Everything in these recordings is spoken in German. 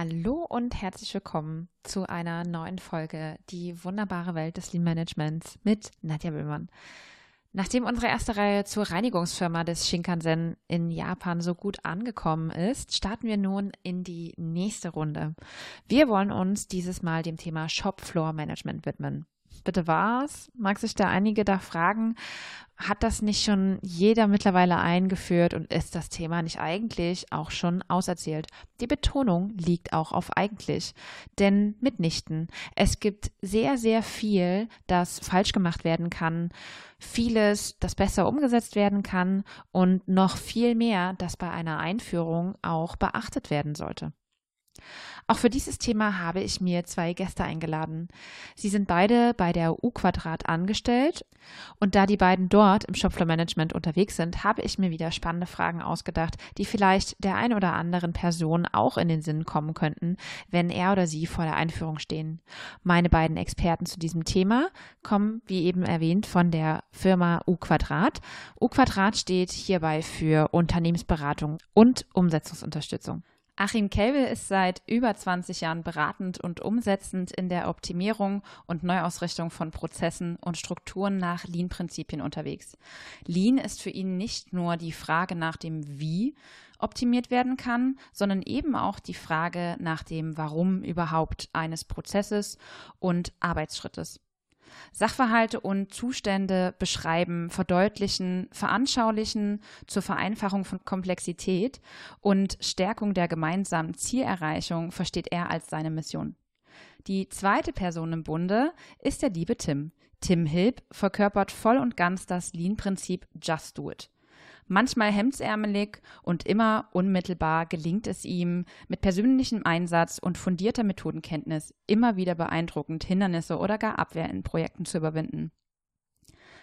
Hallo und herzlich willkommen zu einer neuen Folge Die wunderbare Welt des Lean Managements mit Nadja Böhmann. Nachdem unsere erste Reihe zur Reinigungsfirma des Shinkansen in Japan so gut angekommen ist, starten wir nun in die nächste Runde. Wir wollen uns dieses Mal dem Thema Shopfloor Management widmen bitte was? Mag sich da einige da fragen, hat das nicht schon jeder mittlerweile eingeführt und ist das Thema nicht eigentlich auch schon auserzählt? Die Betonung liegt auch auf eigentlich, denn mitnichten. Es gibt sehr, sehr viel, das falsch gemacht werden kann, vieles, das besser umgesetzt werden kann und noch viel mehr, das bei einer Einführung auch beachtet werden sollte. Auch für dieses Thema habe ich mir zwei Gäste eingeladen. Sie sind beide bei der U-Quadrat angestellt und da die beiden dort im Shopfloor Management unterwegs sind, habe ich mir wieder spannende Fragen ausgedacht, die vielleicht der ein oder anderen Person auch in den Sinn kommen könnten, wenn er oder sie vor der Einführung stehen. Meine beiden Experten zu diesem Thema kommen, wie eben erwähnt, von der Firma U-Quadrat. U-Quadrat steht hierbei für Unternehmensberatung und Umsetzungsunterstützung. Achim Kelbel ist seit über 20 Jahren beratend und umsetzend in der Optimierung und Neuausrichtung von Prozessen und Strukturen nach Lean-Prinzipien unterwegs. Lean ist für ihn nicht nur die Frage nach dem Wie optimiert werden kann, sondern eben auch die Frage nach dem Warum überhaupt eines Prozesses und Arbeitsschrittes. Sachverhalte und Zustände beschreiben, verdeutlichen, veranschaulichen zur Vereinfachung von Komplexität und Stärkung der gemeinsamen Zielerreichung versteht er als seine Mission. Die zweite Person im Bunde ist der liebe Tim. Tim Hilb verkörpert voll und ganz das Lean-Prinzip Just Do It manchmal hemdsärmelig und immer unmittelbar gelingt es ihm, mit persönlichem Einsatz und fundierter Methodenkenntnis immer wieder beeindruckend Hindernisse oder gar Abwehr in Projekten zu überwinden.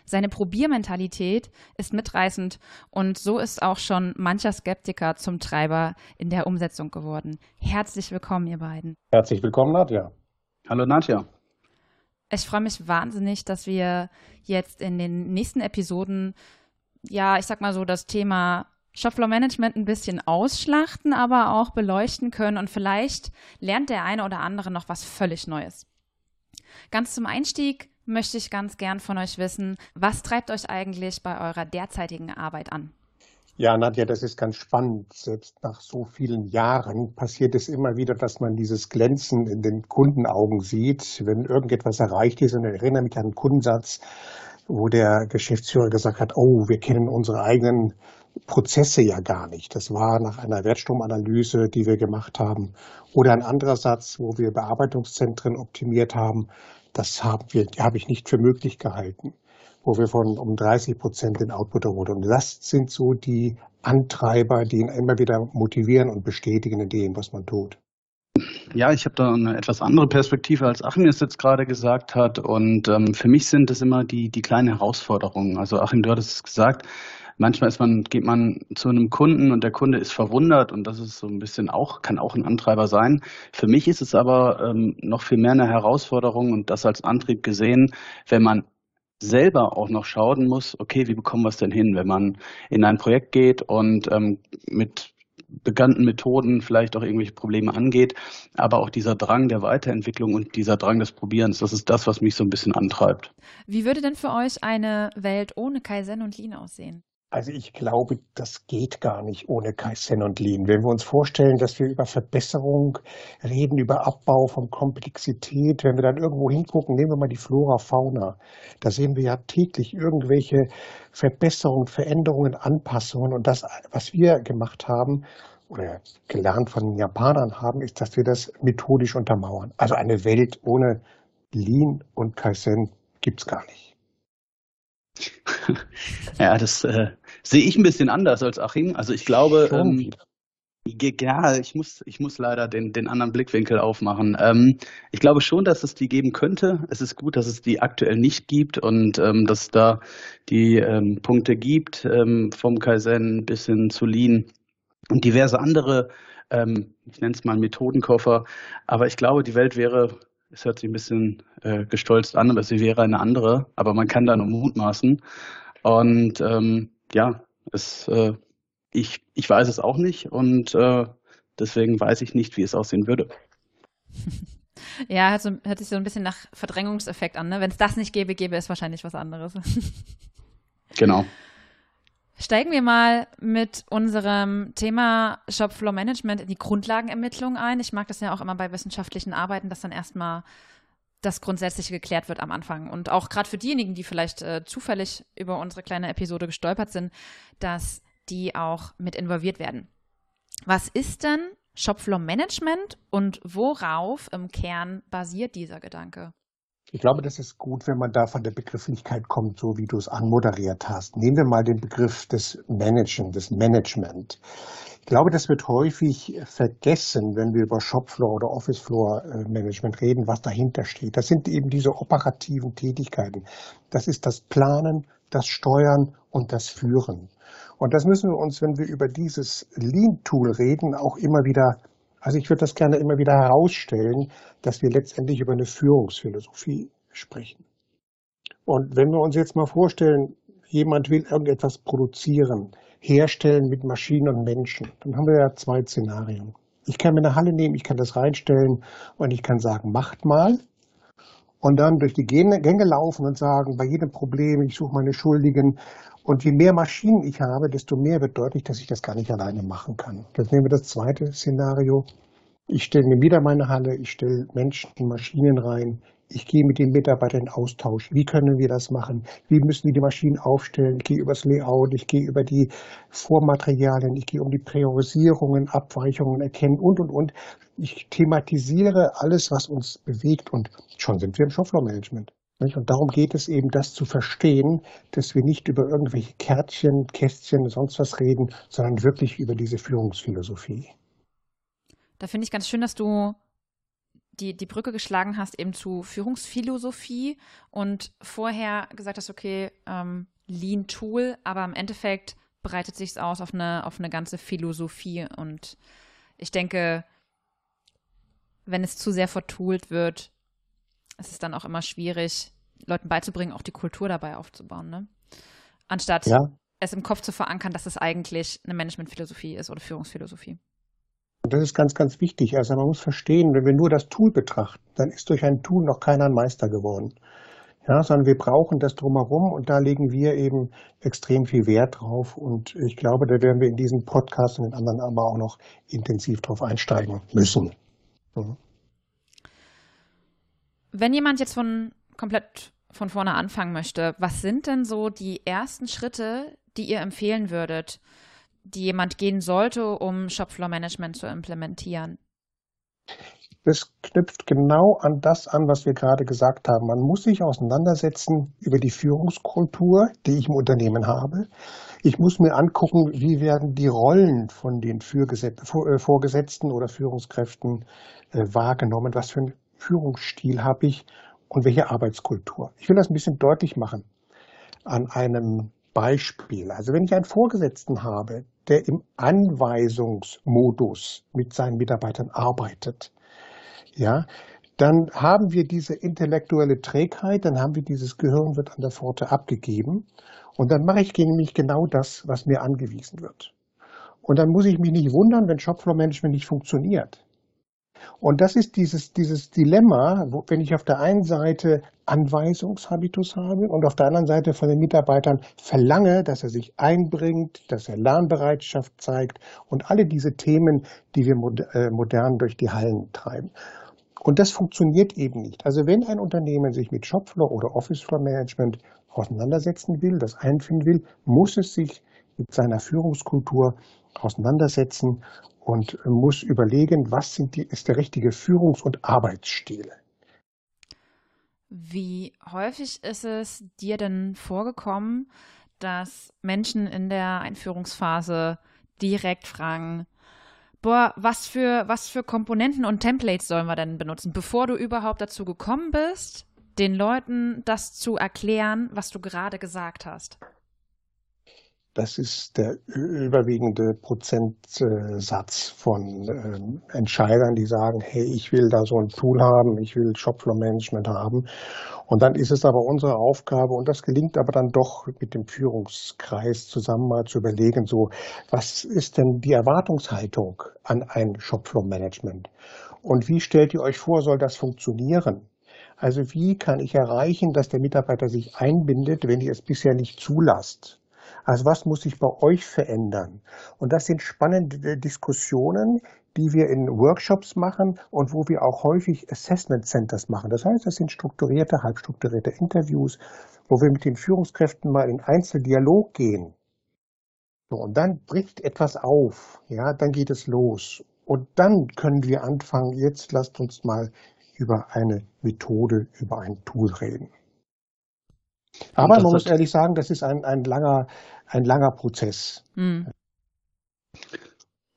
Seine Probiermentalität ist mitreißend und so ist auch schon mancher Skeptiker zum Treiber in der Umsetzung geworden. Herzlich willkommen, ihr beiden. Herzlich willkommen, Nadja. Hallo, Nadja. Ich freue mich wahnsinnig, dass wir jetzt in den nächsten Episoden ja, ich sag mal so, das Thema Shopfloor Management ein bisschen ausschlachten, aber auch beleuchten können und vielleicht lernt der eine oder andere noch was völlig Neues. Ganz zum Einstieg möchte ich ganz gern von euch wissen, was treibt euch eigentlich bei eurer derzeitigen Arbeit an? Ja, Nadja, das ist ganz spannend. Selbst nach so vielen Jahren passiert es immer wieder, dass man dieses Glänzen in den Kundenaugen sieht, wenn irgendetwas erreicht ist. Und ich erinnere mich an einen Kundensatz, wo der Geschäftsführer gesagt hat, oh, wir kennen unsere eigenen Prozesse ja gar nicht. Das war nach einer Wertstromanalyse, die wir gemacht haben. Oder ein anderer Satz, wo wir Bearbeitungszentren optimiert haben. Das haben wir, habe ich nicht für möglich gehalten, wo wir von um 30 Prozent den Output erholen. Und das sind so die Antreiber, die ihn immer wieder motivieren und bestätigen in dem, was man tut. Ja, ich habe da eine etwas andere Perspektive, als Achim es jetzt gerade gesagt hat. Und ähm, für mich sind es immer die, die kleinen Herausforderungen. Also Achim, du hattest es gesagt, manchmal ist man, geht man zu einem Kunden und der Kunde ist verwundert und das ist so ein bisschen auch, kann auch ein Antreiber sein. Für mich ist es aber ähm, noch viel mehr eine Herausforderung und das als Antrieb gesehen, wenn man selber auch noch schauen muss, okay, wie bekommen wir es denn hin, wenn man in ein Projekt geht und ähm, mit bekannten Methoden vielleicht auch irgendwelche Probleme angeht, aber auch dieser Drang der Weiterentwicklung und dieser Drang des Probierens, das ist das, was mich so ein bisschen antreibt. Wie würde denn für euch eine Welt ohne Kaizen und Lean aussehen? Also ich glaube, das geht gar nicht ohne Kaizen und Lean. Wenn wir uns vorstellen, dass wir über Verbesserung reden, über Abbau von Komplexität, wenn wir dann irgendwo hingucken, nehmen wir mal die Flora, Fauna, da sehen wir ja täglich irgendwelche Verbesserungen, Veränderungen, Anpassungen. Und das, was wir gemacht haben oder gelernt von den Japanern haben, ist, dass wir das methodisch untermauern. Also eine Welt ohne Lean und Kaizen gibt's gar nicht. ja, das äh, sehe ich ein bisschen anders als Achim. Also ich glaube, ähm, ja, ich muss, ich muss leider den, den anderen Blickwinkel aufmachen. Ähm, ich glaube schon, dass es die geben könnte. Es ist gut, dass es die aktuell nicht gibt und ähm, dass es da die ähm, Punkte gibt, ähm, vom Kaizen bis hin zu Lean und diverse andere, ähm, ich nenne es mal Methodenkoffer. Aber ich glaube, die Welt wäre es hört sich ein bisschen äh, gestolzt an, aber sie wäre eine andere, aber man kann da nur mutmaßen. Und ähm, ja, es, äh, ich, ich weiß es auch nicht und äh, Deswegen weiß ich nicht, wie es aussehen würde. Ja, hört, so, hört, sich so ein bisschen nach Verdrängungseffekt an. Ne? Wenn es das nicht gäbe, gäbe es wahrscheinlich was anderes. Genau. Steigen wir mal mit unserem Thema Shopfloor Management in die Grundlagenermittlung ein. Ich mag das ja auch immer bei wissenschaftlichen Arbeiten, dass dann erstmal das Grundsätzliche geklärt wird am Anfang. Und auch gerade für diejenigen, die vielleicht äh, zufällig über unsere kleine Episode gestolpert sind, dass die auch mit involviert werden. Was ist denn Shopfloor Management und worauf im Kern basiert dieser Gedanke? Ich glaube, das ist gut, wenn man da von der Begrifflichkeit kommt, so wie du es anmoderiert hast. Nehmen wir mal den Begriff des Managen, des Management. Ich glaube, das wird häufig vergessen, wenn wir über Shopfloor oder Officefloor äh, Management reden, was dahinter steht. Das sind eben diese operativen Tätigkeiten. Das ist das Planen, das Steuern und das Führen. Und das müssen wir uns, wenn wir über dieses Lean-Tool reden, auch immer wieder, also ich würde das gerne immer wieder herausstellen, dass wir letztendlich über eine Führungsphilosophie sprechen. Und wenn wir uns jetzt mal vorstellen, jemand will irgendetwas produzieren, herstellen mit Maschinen und Menschen, dann haben wir ja zwei Szenarien. Ich kann mir eine Halle nehmen, ich kann das reinstellen und ich kann sagen, macht mal. Und dann durch die Gänge laufen und sagen, bei jedem Problem, ich suche meine Schuldigen und je mehr Maschinen ich habe, desto mehr wird deutlich, dass ich das gar nicht alleine machen kann. Jetzt nehmen wir das zweite Szenario. Ich stelle mir wieder meine Halle, ich stelle Menschen, Maschinen rein, ich gehe mit den Mitarbeitern in Austausch. Wie können wir das machen? Wie müssen wir die Maschinen aufstellen? Ich gehe übers Layout, ich gehe über die Vormaterialien, ich gehe um die Priorisierungen, Abweichungen erkennen und, und, und. Ich thematisiere alles, was uns bewegt und schon sind wir im Shopfloor-Management. Und darum geht es eben, das zu verstehen, dass wir nicht über irgendwelche Kärtchen, Kästchen, sonst was reden, sondern wirklich über diese Führungsphilosophie. Da finde ich ganz schön, dass du die, die Brücke geschlagen hast eben zu Führungsphilosophie und vorher gesagt hast, okay, ähm, Lean Tool, aber im Endeffekt breitet sich es aus auf eine, auf eine ganze Philosophie und ich denke, wenn es zu sehr vertoolt wird, es ist dann auch immer schwierig, Leuten beizubringen, auch die Kultur dabei aufzubauen, ne? Anstatt ja. es im Kopf zu verankern, dass es eigentlich eine Managementphilosophie ist oder Führungsphilosophie. Und das ist ganz, ganz wichtig. Also man muss verstehen, wenn wir nur das Tool betrachten, dann ist durch ein Tool noch keiner ein Meister geworden. Ja, sondern wir brauchen das drumherum und da legen wir eben extrem viel Wert drauf. Und ich glaube, da werden wir in diesem Podcast und in anderen aber auch noch intensiv drauf einsteigen müssen. Mhm. Wenn jemand jetzt von komplett von vorne anfangen möchte, was sind denn so die ersten Schritte, die ihr empfehlen würdet, die jemand gehen sollte, um Shopfloor Management zu implementieren? Das knüpft genau an das an, was wir gerade gesagt haben. Man muss sich auseinandersetzen über die Führungskultur, die ich im Unternehmen habe. Ich muss mir angucken, wie werden die Rollen von den äh, Vorgesetzten oder Führungskräften äh, wahrgenommen, was für einen Führungsstil habe ich und welche Arbeitskultur. Ich will das ein bisschen deutlich machen an einem Beispiel. Also wenn ich einen Vorgesetzten habe, der im Anweisungsmodus mit seinen Mitarbeitern arbeitet, ja, dann haben wir diese intellektuelle Trägheit, dann haben wir dieses Gehirn wird an der Pforte abgegeben und dann mache ich nämlich genau das, was mir angewiesen wird. Und dann muss ich mich nicht wundern, wenn Shopfloor Management nicht funktioniert. Und das ist dieses, dieses Dilemma, wo, wenn ich auf der einen Seite Anweisungshabitus habe und auf der anderen Seite von den Mitarbeitern verlange, dass er sich einbringt, dass er Lernbereitschaft zeigt und alle diese Themen, die wir äh, modern durch die Hallen treiben. Und das funktioniert eben nicht. Also wenn ein Unternehmen sich mit Shopfloor oder Officefloor Management auseinandersetzen will, das einfinden will, muss es sich mit seiner Führungskultur auseinandersetzen und muss überlegen, was sind die, ist der richtige Führungs- und Arbeitsstil. Wie häufig ist es dir denn vorgekommen, dass Menschen in der Einführungsphase direkt fragen, boah, was für, was für Komponenten und Templates sollen wir denn benutzen, bevor du überhaupt dazu gekommen bist, den Leuten das zu erklären, was du gerade gesagt hast? Das ist der überwiegende Prozentsatz von ähm, Entscheidern, die sagen, hey, ich will da so ein Tool haben, ich will Shopfloor Management haben. Und dann ist es aber unsere Aufgabe, und das gelingt aber dann doch mit dem Führungskreis zusammen mal zu überlegen, so, was ist denn die Erwartungshaltung an ein Shopfloor-Management? Und wie stellt ihr euch vor, soll das funktionieren? Also wie kann ich erreichen, dass der Mitarbeiter sich einbindet, wenn ihr es bisher nicht zulasst? Also was muss sich bei euch verändern? Und das sind spannende Diskussionen, die wir in Workshops machen und wo wir auch häufig Assessment Centers machen. Das heißt, das sind strukturierte, halbstrukturierte Interviews, wo wir mit den Führungskräften mal in Einzeldialog gehen. So, und dann bricht etwas auf, ja, dann geht es los. Und dann können wir anfangen, jetzt lasst uns mal über eine Methode, über ein Tool reden. Aber man muss ehrlich sagen, das ist ein, ein langer, ein langer Prozess. Mhm.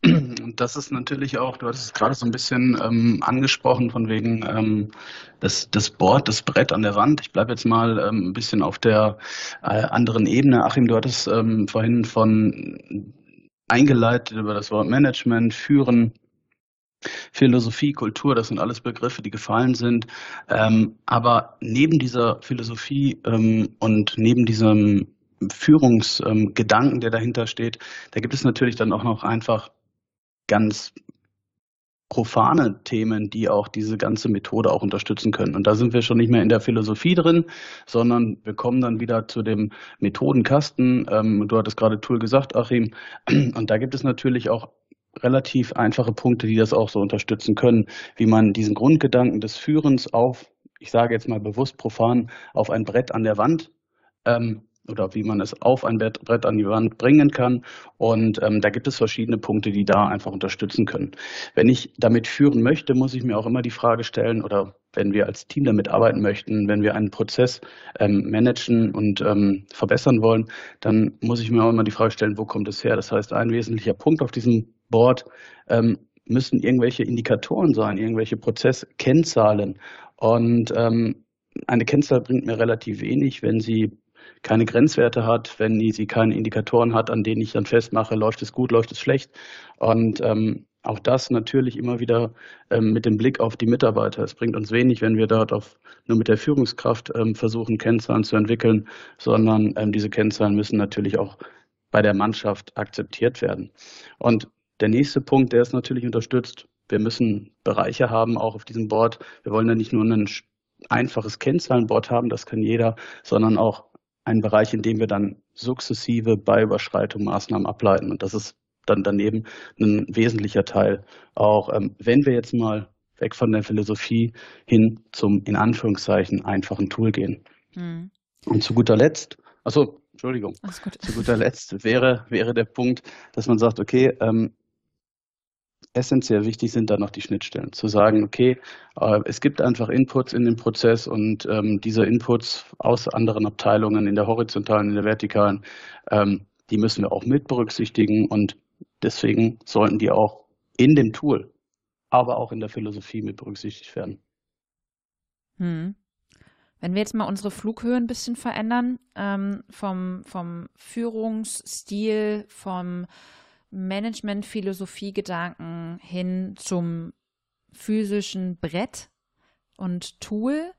Und das ist natürlich auch, du hattest es gerade so ein bisschen ähm, angesprochen, von wegen ähm, das, das Board, das Brett an der Wand. Ich bleibe jetzt mal ähm, ein bisschen auf der äh, anderen Ebene. Achim, du hattest ähm, vorhin von eingeleitet über das Wort Management, Führen, Philosophie, Kultur, das sind alles Begriffe, die gefallen sind. Ähm, aber neben dieser Philosophie ähm, und neben diesem Führungsgedanken, ähm, der dahinter steht, da gibt es natürlich dann auch noch einfach ganz profane Themen, die auch diese ganze Methode auch unterstützen können. Und da sind wir schon nicht mehr in der Philosophie drin, sondern wir kommen dann wieder zu dem Methodenkasten. Ähm, du hattest gerade Tool gesagt, Achim. Und da gibt es natürlich auch relativ einfache Punkte, die das auch so unterstützen können, wie man diesen Grundgedanken des Führens auf, ich sage jetzt mal bewusst profan, auf ein Brett an der Wand ähm, oder wie man es auf ein Brett an die Wand bringen kann. Und ähm, da gibt es verschiedene Punkte, die da einfach unterstützen können. Wenn ich damit führen möchte, muss ich mir auch immer die Frage stellen, oder wenn wir als Team damit arbeiten möchten, wenn wir einen Prozess ähm, managen und ähm, verbessern wollen, dann muss ich mir auch immer die Frage stellen, wo kommt es her? Das heißt, ein wesentlicher Punkt auf diesem Board ähm, müssen irgendwelche Indikatoren sein, irgendwelche Prozesskennzahlen. Und ähm, eine Kennzahl bringt mir relativ wenig, wenn sie keine Grenzwerte hat, wenn sie keine Indikatoren hat, an denen ich dann festmache, läuft es gut, läuft es schlecht. Und ähm, auch das natürlich immer wieder ähm, mit dem Blick auf die Mitarbeiter. Es bringt uns wenig, wenn wir dort auf, nur mit der Führungskraft ähm, versuchen, Kennzahlen zu entwickeln, sondern ähm, diese Kennzahlen müssen natürlich auch bei der Mannschaft akzeptiert werden. Und der nächste Punkt, der ist natürlich unterstützt. Wir müssen Bereiche haben, auch auf diesem Board. Wir wollen ja nicht nur ein einfaches Kennzahlenboard haben, das kann jeder, sondern auch einen Bereich, in dem wir dann sukzessive bei Überschreitung Maßnahmen ableiten. Und das ist dann daneben ein wesentlicher Teil. Auch ähm, wenn wir jetzt mal weg von der Philosophie hin zum in Anführungszeichen einfachen Tool gehen. Hm. Und zu guter Letzt, also Entschuldigung, zu guter Letzt wäre, wäre der Punkt, dass man sagt, okay, ähm, essentiell wichtig sind dann noch die Schnittstellen. Zu sagen, okay, äh, es gibt einfach Inputs in den Prozess und ähm, diese Inputs aus anderen Abteilungen in der horizontalen, in der vertikalen, ähm, die müssen wir auch mit berücksichtigen und deswegen sollten die auch in dem Tool, aber auch in der Philosophie mit berücksichtigt werden. Hm. Wenn wir jetzt mal unsere Flughöhe ein bisschen verändern, ähm, vom, vom Führungsstil, vom Management-Philosophie-Gedanken hin zum physischen Brett und Tool.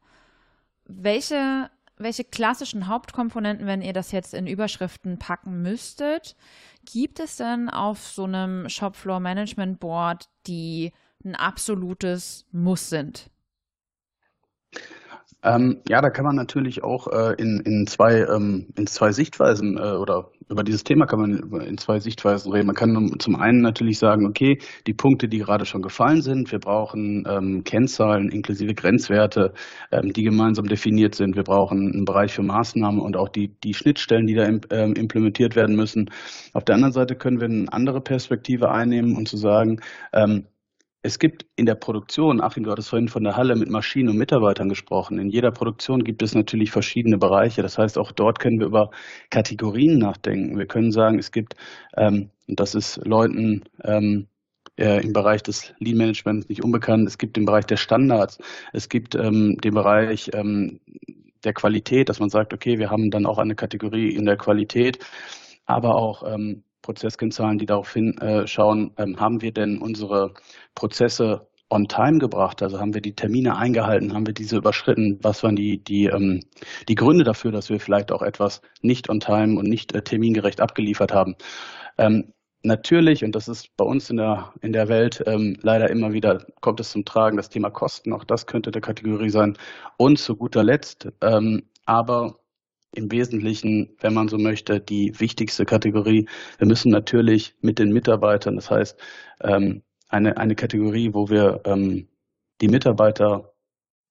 Welche, welche klassischen Hauptkomponenten, wenn ihr das jetzt in Überschriften packen müsstet, gibt es denn auf so einem Shopfloor Management Board, die ein absolutes Muss sind? Ähm, ja, da kann man natürlich auch äh, in, in, zwei, ähm, in zwei Sichtweisen äh, oder über dieses Thema kann man in zwei Sichtweisen reden. Man kann zum einen natürlich sagen, okay, die Punkte, die gerade schon gefallen sind, wir brauchen ähm, Kennzahlen inklusive Grenzwerte, ähm, die gemeinsam definiert sind. Wir brauchen einen Bereich für Maßnahmen und auch die, die Schnittstellen, die da ähm, implementiert werden müssen. Auf der anderen Seite können wir eine andere Perspektive einnehmen und zu sagen, ähm, es gibt in der Produktion, Achim, du hattest vorhin von der Halle mit Maschinen und Mitarbeitern gesprochen. In jeder Produktion gibt es natürlich verschiedene Bereiche. Das heißt, auch dort können wir über Kategorien nachdenken. Wir können sagen, es gibt, ähm, und das ist Leuten ähm, äh, im Bereich des Lean Managements nicht unbekannt, es gibt den Bereich der Standards, es gibt ähm, den Bereich ähm, der Qualität, dass man sagt, okay, wir haben dann auch eine Kategorie in der Qualität, aber auch ähm, Prozesskennzahlen, die darauf hinschauen, äh, ähm, haben wir denn unsere Prozesse on time gebracht? Also haben wir die Termine eingehalten? Haben wir diese überschritten? Was waren die, die, ähm, die Gründe dafür, dass wir vielleicht auch etwas nicht on time und nicht äh, termingerecht abgeliefert haben? Ähm, natürlich, und das ist bei uns in der, in der Welt ähm, leider immer wieder, kommt es zum Tragen, das Thema Kosten, auch das könnte der Kategorie sein. Und zu guter Letzt, aber im Wesentlichen, wenn man so möchte, die wichtigste Kategorie. Wir müssen natürlich mit den Mitarbeitern, das heißt, ähm, eine, eine Kategorie, wo wir ähm, die Mitarbeiter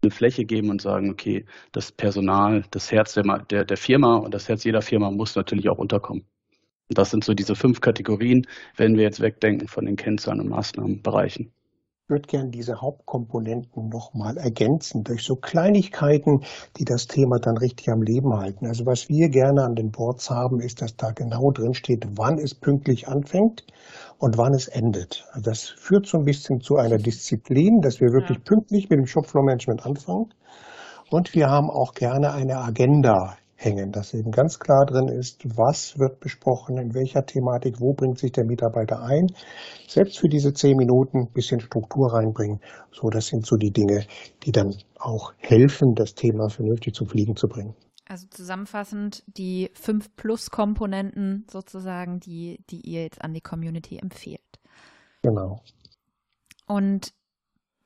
eine Fläche geben und sagen, okay, das Personal, das Herz der, der, der Firma und das Herz jeder Firma muss natürlich auch unterkommen. Und das sind so diese fünf Kategorien, wenn wir jetzt wegdenken von den Kennzahlen und Maßnahmenbereichen würde gern diese Hauptkomponenten nochmal ergänzen durch so Kleinigkeiten, die das Thema dann richtig am Leben halten. Also was wir gerne an den Boards haben, ist, dass da genau drin steht, wann es pünktlich anfängt und wann es endet. Also das führt so ein bisschen zu einer Disziplin, dass wir wirklich ja. pünktlich mit dem Shopfloor Management anfangen. Und wir haben auch gerne eine Agenda hängen, dass eben ganz klar drin ist, was wird besprochen, in welcher Thematik, wo bringt sich der Mitarbeiter ein. Selbst für diese zehn Minuten ein bisschen Struktur reinbringen. So, das sind so die Dinge, die dann auch helfen, das Thema vernünftig zum Fliegen zu bringen. Also zusammenfassend die fünf Plus-Komponenten sozusagen, die, die ihr jetzt an die Community empfehlt. Genau. Und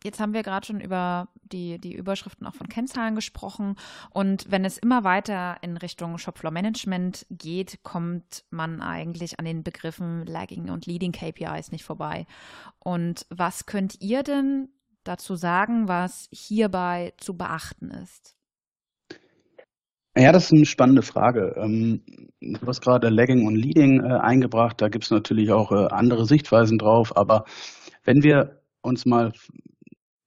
Jetzt haben wir gerade schon über die, die Überschriften auch von Kennzahlen gesprochen. Und wenn es immer weiter in Richtung Shopfloor Management geht, kommt man eigentlich an den Begriffen Lagging und Leading KPIs nicht vorbei. Und was könnt ihr denn dazu sagen, was hierbei zu beachten ist? Ja, das ist eine spannende Frage. Ähm, du hast gerade Lagging und Leading äh, eingebracht. Da gibt es natürlich auch äh, andere Sichtweisen drauf. Aber wenn wir uns mal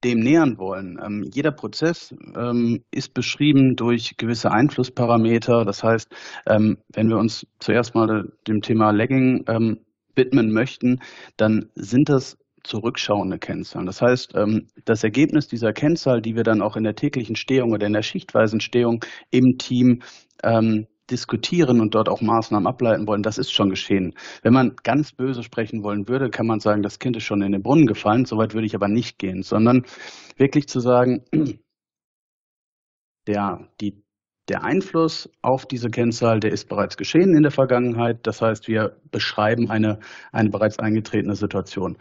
dem nähern wollen. Ähm, jeder Prozess ähm, ist beschrieben durch gewisse Einflussparameter. Das heißt, ähm, wenn wir uns zuerst mal dem Thema Lagging ähm, widmen möchten, dann sind das zurückschauende Kennzahlen. Das heißt, ähm, das Ergebnis dieser Kennzahl, die wir dann auch in der täglichen Stehung oder in der schichtweisen Stehung im Team ähm, diskutieren und dort auch Maßnahmen ableiten wollen, das ist schon geschehen. Wenn man ganz böse sprechen wollen würde, kann man sagen, das Kind ist schon in den Brunnen gefallen. Soweit würde ich aber nicht gehen, sondern wirklich zu sagen, der, die, der Einfluss auf diese Kennzahl, der ist bereits geschehen in der Vergangenheit. Das heißt, wir beschreiben eine, eine bereits eingetretene Situation.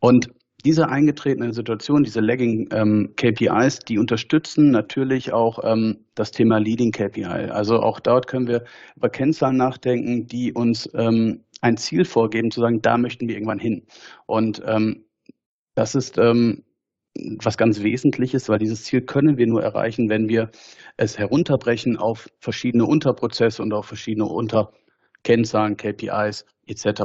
Und diese eingetretene Situation, diese Lagging ähm, KPIs, die unterstützen natürlich auch ähm, das Thema Leading KPI. Also auch dort können wir über Kennzahlen nachdenken, die uns ähm, ein Ziel vorgeben, zu sagen, da möchten wir irgendwann hin. Und ähm, das ist ähm, was ganz Wesentliches, weil dieses Ziel können wir nur erreichen, wenn wir es herunterbrechen auf verschiedene Unterprozesse und auf verschiedene Unterkennzahlen, KPIs etc.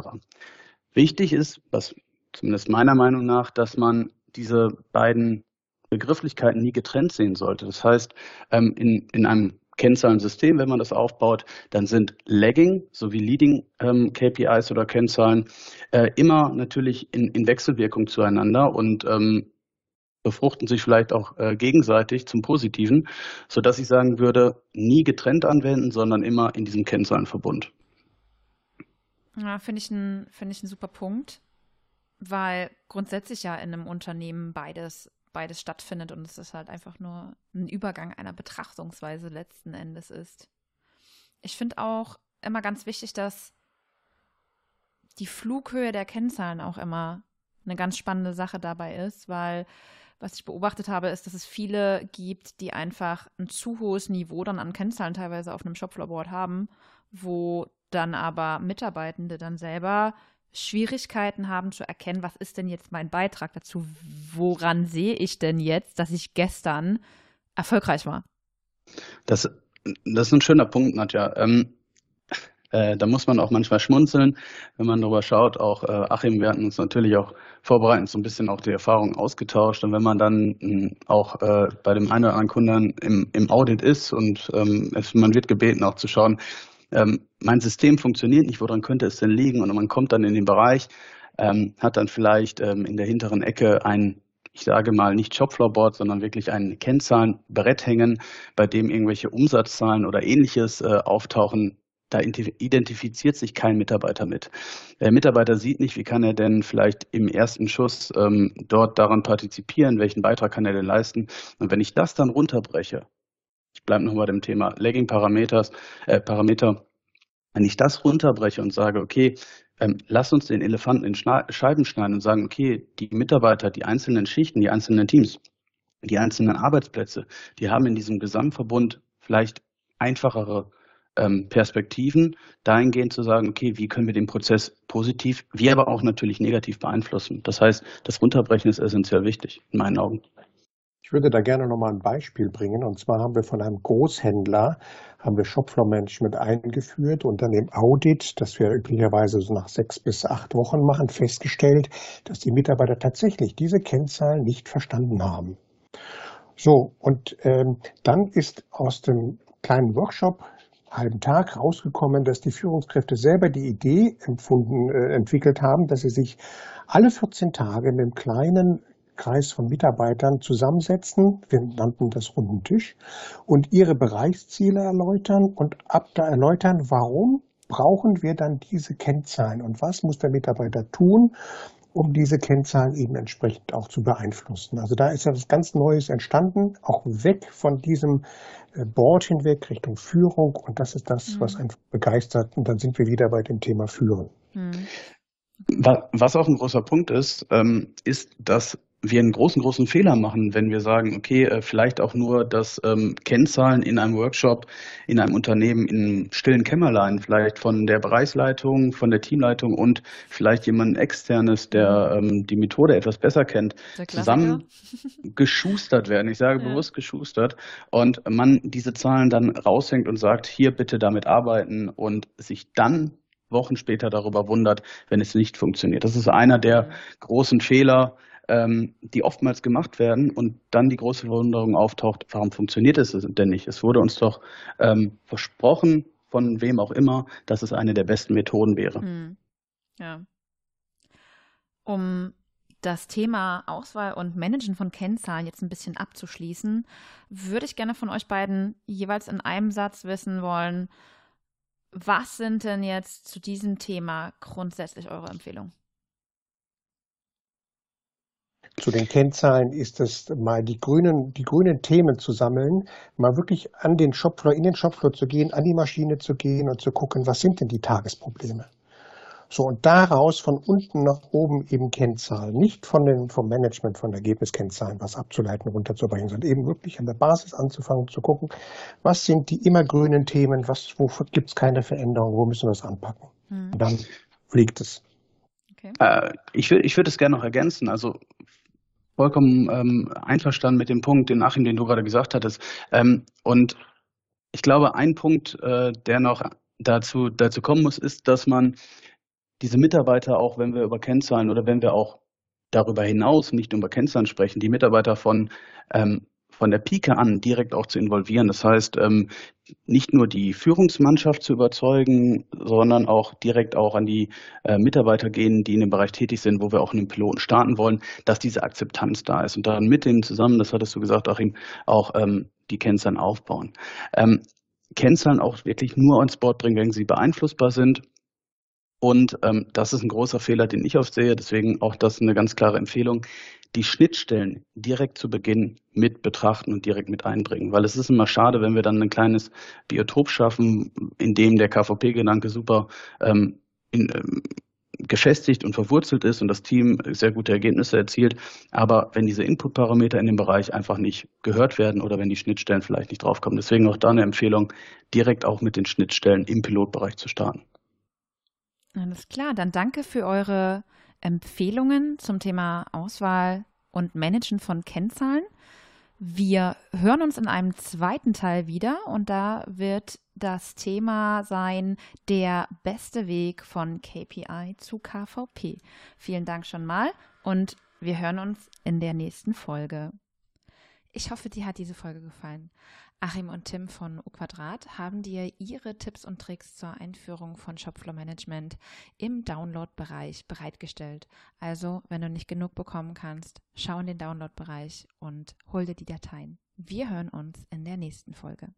Wichtig ist, was zumindest meiner Meinung nach, dass man diese beiden Begrifflichkeiten nie getrennt sehen sollte. Das heißt, ähm, in, in einem Kennzahlensystem, wenn man das aufbaut, dann sind Lagging sowie Leading ähm, KPIs oder Kennzahlen äh, immer natürlich in, in Wechselwirkung zueinander und ähm, befruchten sich vielleicht auch äh, gegenseitig zum Positiven, sodass ich sagen würde, nie getrennt anwenden, sondern immer in diesem Kennzahlenverbund. Ja, finde ich, ein, find ich ein super Punkt weil grundsätzlich ja in einem Unternehmen beides, beides stattfindet und es ist halt einfach nur ein Übergang einer Betrachtungsweise letzten Endes ist. Ich finde auch immer ganz wichtig, dass die Flughöhe der Kennzahlen auch immer eine ganz spannende Sache dabei ist, weil was ich beobachtet habe, ist, dass es viele gibt, die einfach ein zu hohes Niveau dann an Kennzahlen teilweise auf einem Shopfloorboard haben, wo dann aber Mitarbeitende dann selber Schwierigkeiten haben zu erkennen, was ist denn jetzt mein Beitrag dazu? Woran sehe ich denn jetzt, dass ich gestern erfolgreich war? Das, das ist ein schöner Punkt, Nadja. Ähm, äh, da muss man auch manchmal schmunzeln, wenn man darüber schaut. Auch äh, Achim, wir hatten uns natürlich auch vorbereitend so ein bisschen auch die Erfahrung ausgetauscht. Und wenn man dann mh, hm, auch äh, bei dem einen oder anderen Kunden im, im Audit ist und ähm, es, man wird gebeten, auch zu schauen, ähm, mein System funktioniert nicht, woran könnte es denn liegen? Und man kommt dann in den Bereich, ähm, hat dann vielleicht ähm, in der hinteren Ecke ein, ich sage mal, nicht Shopfloorboard, sondern wirklich ein Kennzahlenbrett hängen, bei dem irgendwelche Umsatzzahlen oder ähnliches äh, auftauchen. da identifiziert sich kein Mitarbeiter mit. Der Mitarbeiter sieht nicht, wie kann er denn vielleicht im ersten Schuss ähm, dort daran partizipieren, welchen Beitrag kann er denn leisten. Und wenn ich das dann runterbreche, ich bleibe nochmal dem Thema Lagging Parameters, äh, Parameter, wenn ich das runterbreche und sage, okay, ähm, lass uns den Elefanten in Schna Scheiben schneiden und sagen, okay, die Mitarbeiter, die einzelnen Schichten, die einzelnen Teams, die einzelnen Arbeitsplätze, die haben in diesem Gesamtverbund vielleicht einfachere ähm, Perspektiven, dahingehend zu sagen, okay, wie können wir den Prozess positiv, wie aber auch natürlich negativ beeinflussen. Das heißt, das Runterbrechen ist essentiell wichtig, in meinen Augen. Ich würde da gerne nochmal ein Beispiel bringen. Und zwar haben wir von einem Großhändler, haben wir Shopfloor Management eingeführt und dann im Audit, das wir üblicherweise so nach sechs bis acht Wochen machen, festgestellt, dass die Mitarbeiter tatsächlich diese Kennzahlen nicht verstanden haben. So, und ähm, dann ist aus dem kleinen Workshop halben Tag rausgekommen, dass die Führungskräfte selber die Idee empfunden, äh, entwickelt haben, dass sie sich alle 14 Tage mit einem kleinen Kreis von Mitarbeitern zusammensetzen, wir nannten das runden Tisch, und ihre Bereichsziele erläutern und ab da erläutern, warum brauchen wir dann diese Kennzahlen und was muss der Mitarbeiter tun, um diese Kennzahlen eben entsprechend auch zu beeinflussen. Also da ist ja was ganz Neues entstanden, auch weg von diesem äh, Board hinweg Richtung Führung. Und das ist das, mhm. was einen begeistert. Und dann sind wir wieder bei dem Thema Führen. Mhm. Was auch ein großer Punkt ist, ähm, ist, dass wir einen großen, großen Fehler machen, wenn wir sagen, okay, äh, vielleicht auch nur das ähm, Kennzahlen in einem Workshop, in einem Unternehmen, in stillen Kämmerlein, vielleicht von der Bereichsleitung, von der Teamleitung und vielleicht jemand externes, der ähm, die Methode etwas besser kennt, zusammen geschustert werden. Ich sage ja. bewusst geschustert und man diese Zahlen dann raushängt und sagt, hier bitte damit arbeiten und sich dann Wochen später darüber wundert, wenn es nicht funktioniert. Das ist einer der großen Fehler, ähm, die oftmals gemacht werden und dann die große Verwunderung auftaucht, warum funktioniert es denn nicht? Es wurde uns doch ähm, versprochen, von wem auch immer, dass es eine der besten Methoden wäre. Hm. Ja. Um das Thema Auswahl und Managen von Kennzahlen jetzt ein bisschen abzuschließen, würde ich gerne von euch beiden jeweils in einem Satz wissen wollen, was sind denn jetzt zu diesem Thema grundsätzlich eure Empfehlungen? Zu den Kennzahlen ist es mal die grünen, die grünen Themen zu sammeln, mal wirklich an den Shopfloor, in den Shopfloor zu gehen, an die Maschine zu gehen und zu gucken, was sind denn die Tagesprobleme? So, und daraus von unten nach oben eben Kennzahlen, nicht von den, vom Management, von Ergebniskennzahlen was abzuleiten, runterzubringen, sondern eben wirklich an der Basis anzufangen, zu gucken, was sind die immergrünen Themen, was, wo gibt es keine Veränderung, wo müssen wir es anpacken? Hm. Und dann fliegt es. Okay. Äh, ich würde ich würd es gerne noch ergänzen. Also vollkommen ähm, einverstanden mit dem Punkt, den Achim, den du gerade gesagt hattest. Ähm, und ich glaube, ein Punkt, äh, der noch dazu, dazu kommen muss, ist, dass man diese Mitarbeiter auch, wenn wir über Kennzahlen oder wenn wir auch darüber hinaus nicht über Kennzahlen sprechen, die Mitarbeiter von ähm, von der Pike an direkt auch zu involvieren. Das heißt, ähm, nicht nur die Führungsmannschaft zu überzeugen, sondern auch direkt auch an die äh, Mitarbeiter gehen, die in dem Bereich tätig sind, wo wir auch in den Piloten starten wollen, dass diese Akzeptanz da ist und dann mit denen zusammen, das hattest du gesagt, Achim, auch ähm, die Kennzahlen aufbauen. Ähm, Kennzahlen auch wirklich nur ans Board bringen, wenn sie beeinflussbar sind. Und ähm, das ist ein großer Fehler, den ich oft sehe. Deswegen auch das eine ganz klare Empfehlung die Schnittstellen direkt zu Beginn mit betrachten und direkt mit einbringen. Weil es ist immer schade, wenn wir dann ein kleines Biotop schaffen, in dem der KVP-Gedanke super ähm, in, ähm, gefestigt und verwurzelt ist und das Team sehr gute Ergebnisse erzielt. Aber wenn diese Input-Parameter in dem Bereich einfach nicht gehört werden oder wenn die Schnittstellen vielleicht nicht draufkommen. Deswegen auch da eine Empfehlung, direkt auch mit den Schnittstellen im Pilotbereich zu starten. Alles klar, dann danke für eure Empfehlungen zum Thema Auswahl und Managen von Kennzahlen. Wir hören uns in einem zweiten Teil wieder und da wird das Thema sein, der beste Weg von KPI zu KVP. Vielen Dank schon mal und wir hören uns in der nächsten Folge. Ich hoffe, dir hat diese Folge gefallen. Achim und Tim von U Quadrat haben dir ihre Tipps und Tricks zur Einführung von Shopfloor Management im Download-Bereich bereitgestellt. Also, wenn du nicht genug bekommen kannst, schau in den Download-Bereich und hol dir die Dateien. Wir hören uns in der nächsten Folge.